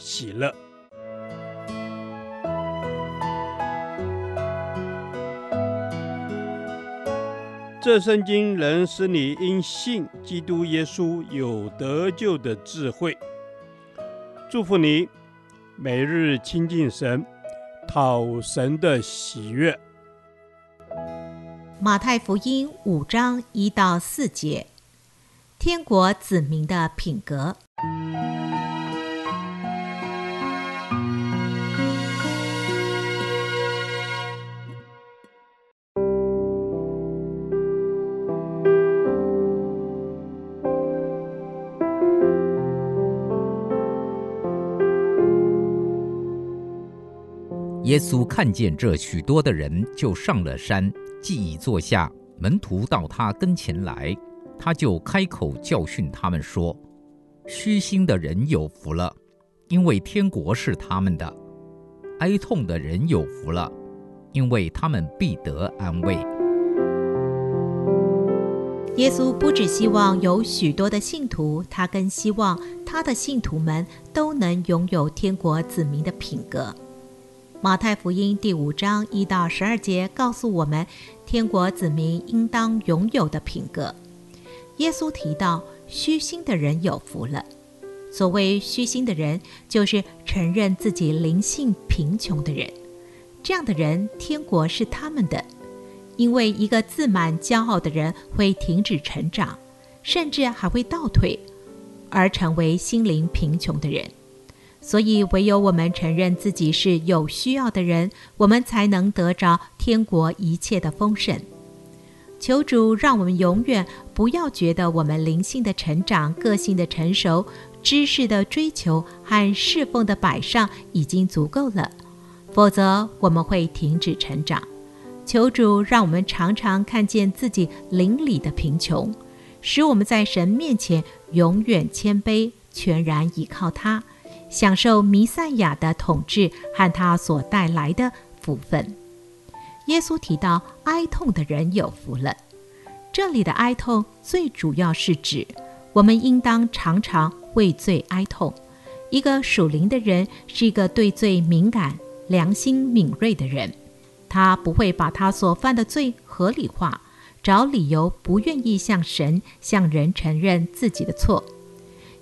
喜乐。这圣经能使你因信基督耶稣有得救的智慧。祝福你，每日亲近神，讨神的喜悦。马太福音五章一到四节，天国子民的品格。耶稣看见这许多的人，就上了山，既已坐下，门徒到他跟前来，他就开口教训他们说：“虚心的人有福了，因为天国是他们的；哀痛的人有福了，因为他们必得安慰。”耶稣不只希望有许多的信徒，他更希望他的信徒们都能拥有天国子民的品格。马太福音第五章一到十二节告诉我们，天国子民应当拥有的品格。耶稣提到，虚心的人有福了。所谓虚心的人，就是承认自己灵性贫穷的人。这样的人，天国是他们的。因为一个自满骄傲的人会停止成长，甚至还会倒退，而成为心灵贫穷的人。所以，唯有我们承认自己是有需要的人，我们才能得着天国一切的丰盛。求主让我们永远不要觉得我们灵性的成长、个性的成熟、知识的追求和侍奉的摆上已经足够了，否则我们会停止成长。求主让我们常常看见自己灵里的贫穷，使我们在神面前永远谦卑，全然依靠他。享受弥赛亚的统治和他所带来的福分。耶稣提到哀痛的人有福了。这里的哀痛最主要是指我们应当常常为罪哀痛。一个属灵的人是一个对罪敏感、良心敏锐的人，他不会把他所犯的罪合理化，找理由不愿意向神、向人承认自己的错。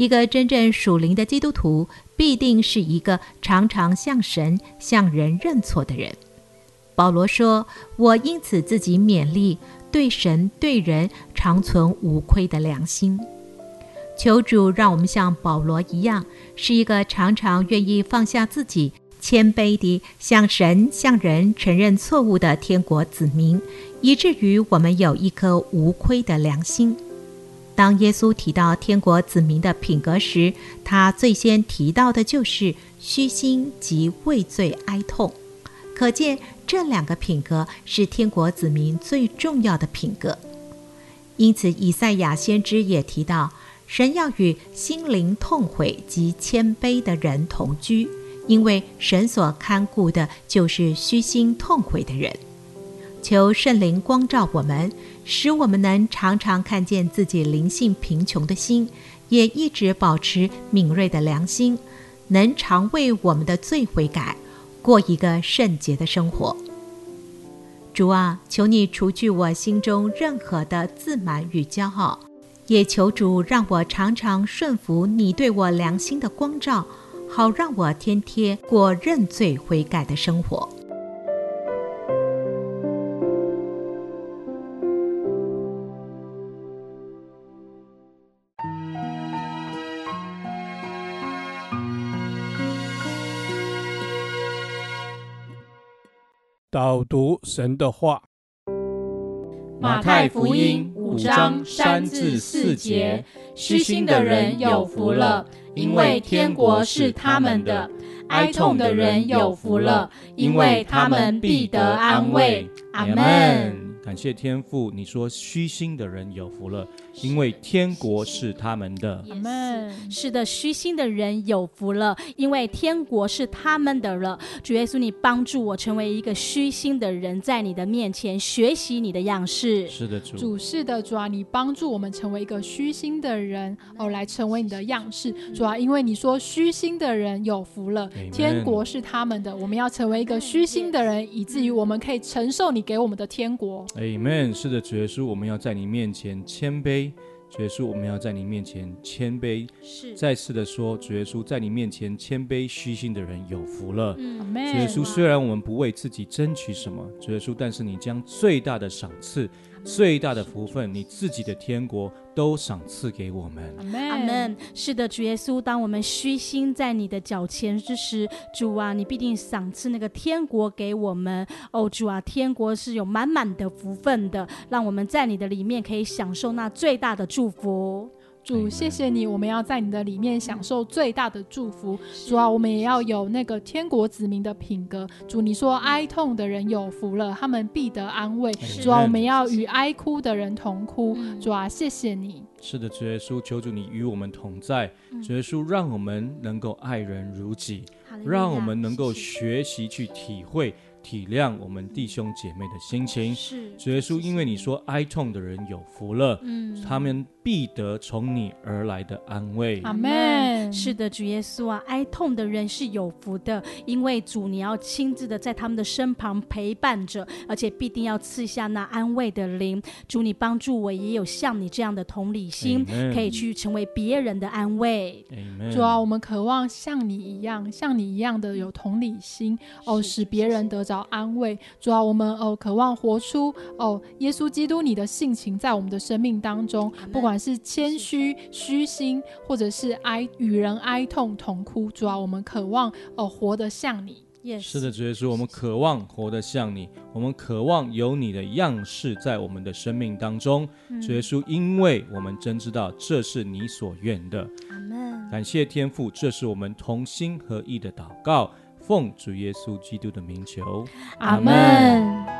一个真正属灵的基督徒，必定是一个常常向神、向人认错的人。保罗说：“我因此自己勉励，对神对人常存无亏的良心。”求主让我们像保罗一样，是一个常常愿意放下自己、谦卑地向神、向人承认错误的天国子民，以至于我们有一颗无愧的良心。当耶稣提到天国子民的品格时，他最先提到的就是虚心及畏罪哀痛。可见这两个品格是天国子民最重要的品格。因此，以赛亚先知也提到，神要与心灵痛悔及谦卑的人同居，因为神所看顾的就是虚心痛悔的人。求圣灵光照我们，使我们能常常看见自己灵性贫穷的心，也一直保持敏锐的良心，能常为我们的罪悔改，过一个圣洁的生活。主啊，求你除去我心中任何的自满与骄傲，也求主让我常常顺服你对我良心的光照，好让我天天过认罪悔改的生活。导读神的话，马太福音五章三至四节：虚心的人有福了，因为天国是他们的；哀痛的人有福了，因为他们必得安慰。阿门。感谢天父，你说虚心的人有福了，因为天国是他们的。阿门。是的，虚心的人有福了，因为天国是他们的了。主耶稣，你帮助我成为一个虚心的人，在你的面前学习你的样式。是的，主。主是的，主啊，你帮助我们成为一个虚心的人，哦，来成为你的样式。主啊，因为你说虚心的人有福了，天国是他们的。我们要成为一个虚心的人，以至于我们可以承受你给我们的天国。Amen。是的，主耶稣，我们要在你面前谦卑。主耶稣，我们要在你面前谦卑。是。再次的说，主耶稣，在你面前谦卑虚心的人有福了。嗯。主耶稣，虽然我们不为自己争取什么，主耶稣，但是你将最大的赏赐。最大的福分，你自己的天国都赏赐给我们。阿门。是的，主耶稣，当我们虚心在你的脚前之时，主啊，你必定赏赐那个天国给我们。哦，主啊，天国是有满满的福分的，让我们在你的里面可以享受那最大的祝福。主，谢谢你，我们要在你的里面享受最大的祝福。主啊，我们也要有那个天国子民的品格。主，你说哀痛的人有福了，他们必得安慰。主啊，我们要与哀哭的人同哭。主啊，谢谢你。是的，主耶稣，求主你与我们同在。主耶稣，让我们能够爱人如己，让我们能够学习去体会。体谅我们弟兄姐妹的心情，是主耶稣，因为你说哀痛的人有福了，嗯，他们必得从你而来的安慰。阿门。是的，主耶稣啊，哀痛的人是有福的，因为主你要亲自的在他们的身旁陪伴着，而且必定要赐下那安慰的灵。主，你帮助我也有像你这样的同理心，Amen 可以去成为别人的安慰。Amen 主啊，我们渴望像你一样，像你一样的有同理心，哦，使别人得着安慰，主啊，我们哦渴望活出哦耶稣基督你的性情在我们的生命当中，不管是谦虚、虚心，或者是哀与人哀痛同哭，主啊，我们渴望哦活得像你。Yes. 是的，主耶稣，我们渴望活得像你，我们渴望有你的样式在我们的生命当中。嗯、主耶稣，因为我们真知道这是你所愿的。阿门。感谢天父，这是我们同心合意的祷告。奉主耶稣基督的名求，阿门。